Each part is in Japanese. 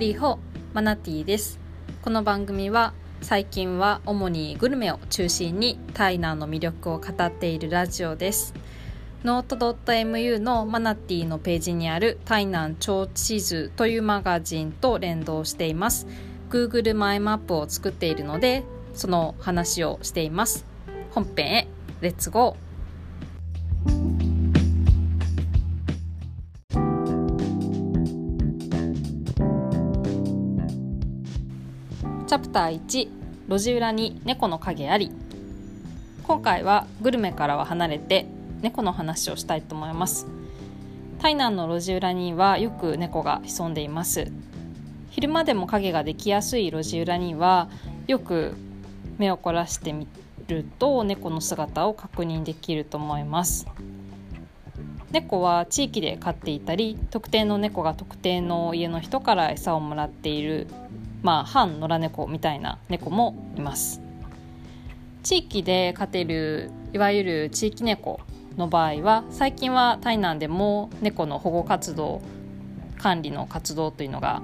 你好マナティです。この番組は最近は主にグルメを中心に台南の魅力を語っているラジオです。 note.mu のマナティのページにある台南超地図というマガジンと連動しています。Google マイマップを作っているのでその話をしています。本編へ let's go。チャプター1路地裏に猫の影あり。今回はグルメからは離れて猫の話をしたいと思います。台南の路地裏にはよく猫が潜んでいます。昼間でも影ができやすい路地裏にはよく目を凝らしてみると猫の姿を確認できると思います。猫は地域で飼っていたり特定の猫が特定の家の人から餌をもらっているまあ反野良猫みたいな猫もいます。地域で飼てるいわゆる地域猫の場合は最近は台南でも猫の保護活動管理の活動というのが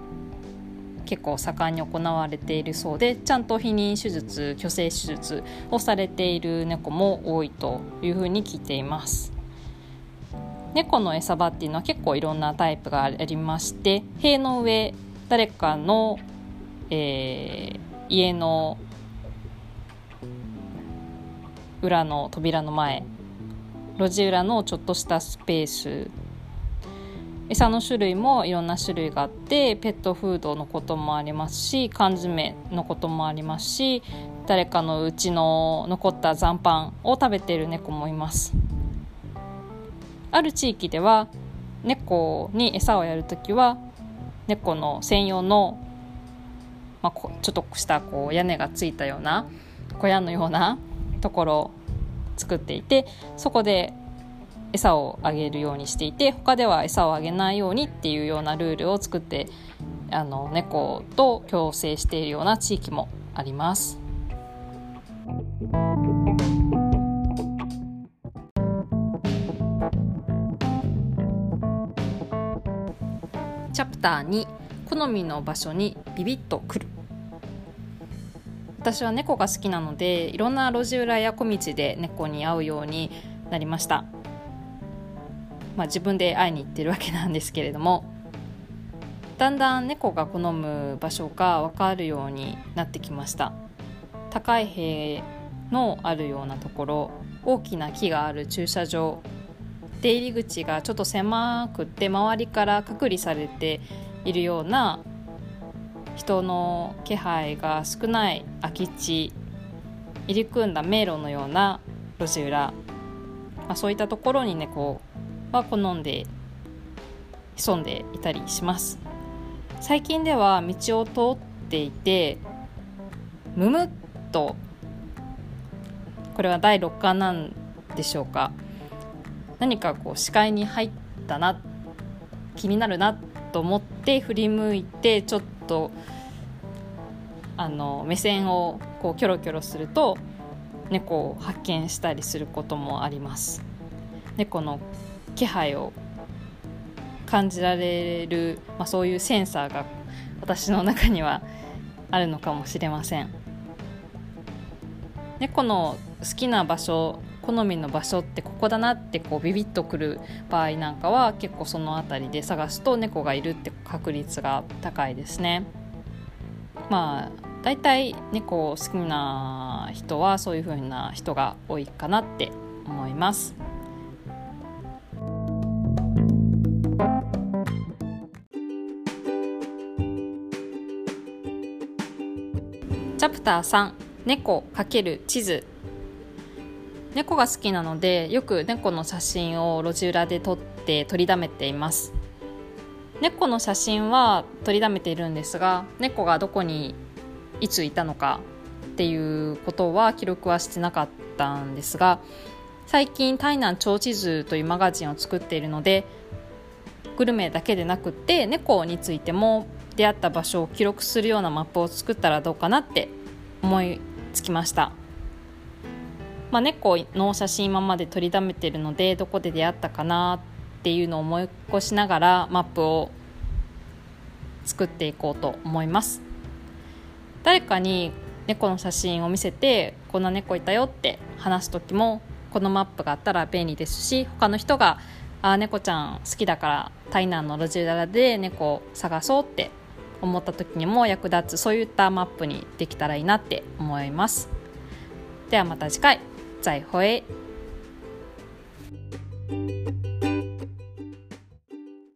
結構盛んに行われているそうでちゃんと避妊手術去勢手術をされている猫も多いというふうに聞いています。猫の餌場っていうのは結構いろんなタイプがありまして塀の上誰かのえー、家の裏の扉の前路地裏のちょっとしたスペース。餌の種類もいろんな種類があってペットフードのこともありますし缶詰のこともありますし誰かのうちの残った残飯を食べている猫もいます。ある地域では猫に餌をやるときは猫の専用のまあ、ちょっとしたこう屋根がついたような小屋のようなところを作っていてそこで餌をあげるようにしていて他では餌をあげないようにっていうようなルールを作ってあの猫と共生しているような地域もあります。チャプター2好みの場所にビビッとくる。私は猫が好きなのでいろんな路地裏や小道で猫に会うようになりました。まあ自分で会いに行ってるわけなんですけれども。だんだん猫が好む場所が分かるようになってきました。高い塀のあるようなところ大きな木がある駐車場。出入り口がちょっと狭くって周りから隔離されているような人の気配が少ない空き地入り組んだ迷路のような路地裏、まあ、そういったところに猫は好んで潜んでいたりします。最近では道を通っていてむむっとこれは第6巻なんでしょうか。何かこう視界に入ったな気になるなと思って振り向いてちょっとあの目線をこうキョロキョロすると猫を発見したりすることもあります。猫の気配を感じられる、まあ、そういうセンサーが私の中にはあるのかもしれません。猫の好きな場所好みの場所ってここだなってこうビビッとくる場合なんかは結構その辺りで探すと猫がいるって確率が高いですね。まあ大体猫好きな人はそういう風な人が多いかなって思います。チャプター3猫×地図猫が好きなのでよく猫の写真を路地裏で撮って撮りだめています猫の写真は撮りだめているんですが猫がどこにいついたのかっていうことは記録はしてなかったんですが最近「台南超地図」というマガジンを作っているのでグルメだけでなくって猫についても出会った場所を記録するようなマップを作ったらどうかなって思いつきました。まあ、猫の写真今まで撮りだめてるのでどこで出会ったかなっていうのを思い起こしながらマップを作っていこうと思います。誰かに猫の写真を見せてこんな猫いたよって話す時もこのマップがあったら便利ですし他の人があ猫ちゃん好きだから台南の路地裏で猫を探そうって思った時にも役立つそういったマップにできたらいいなって思います。ではまた次回。再会。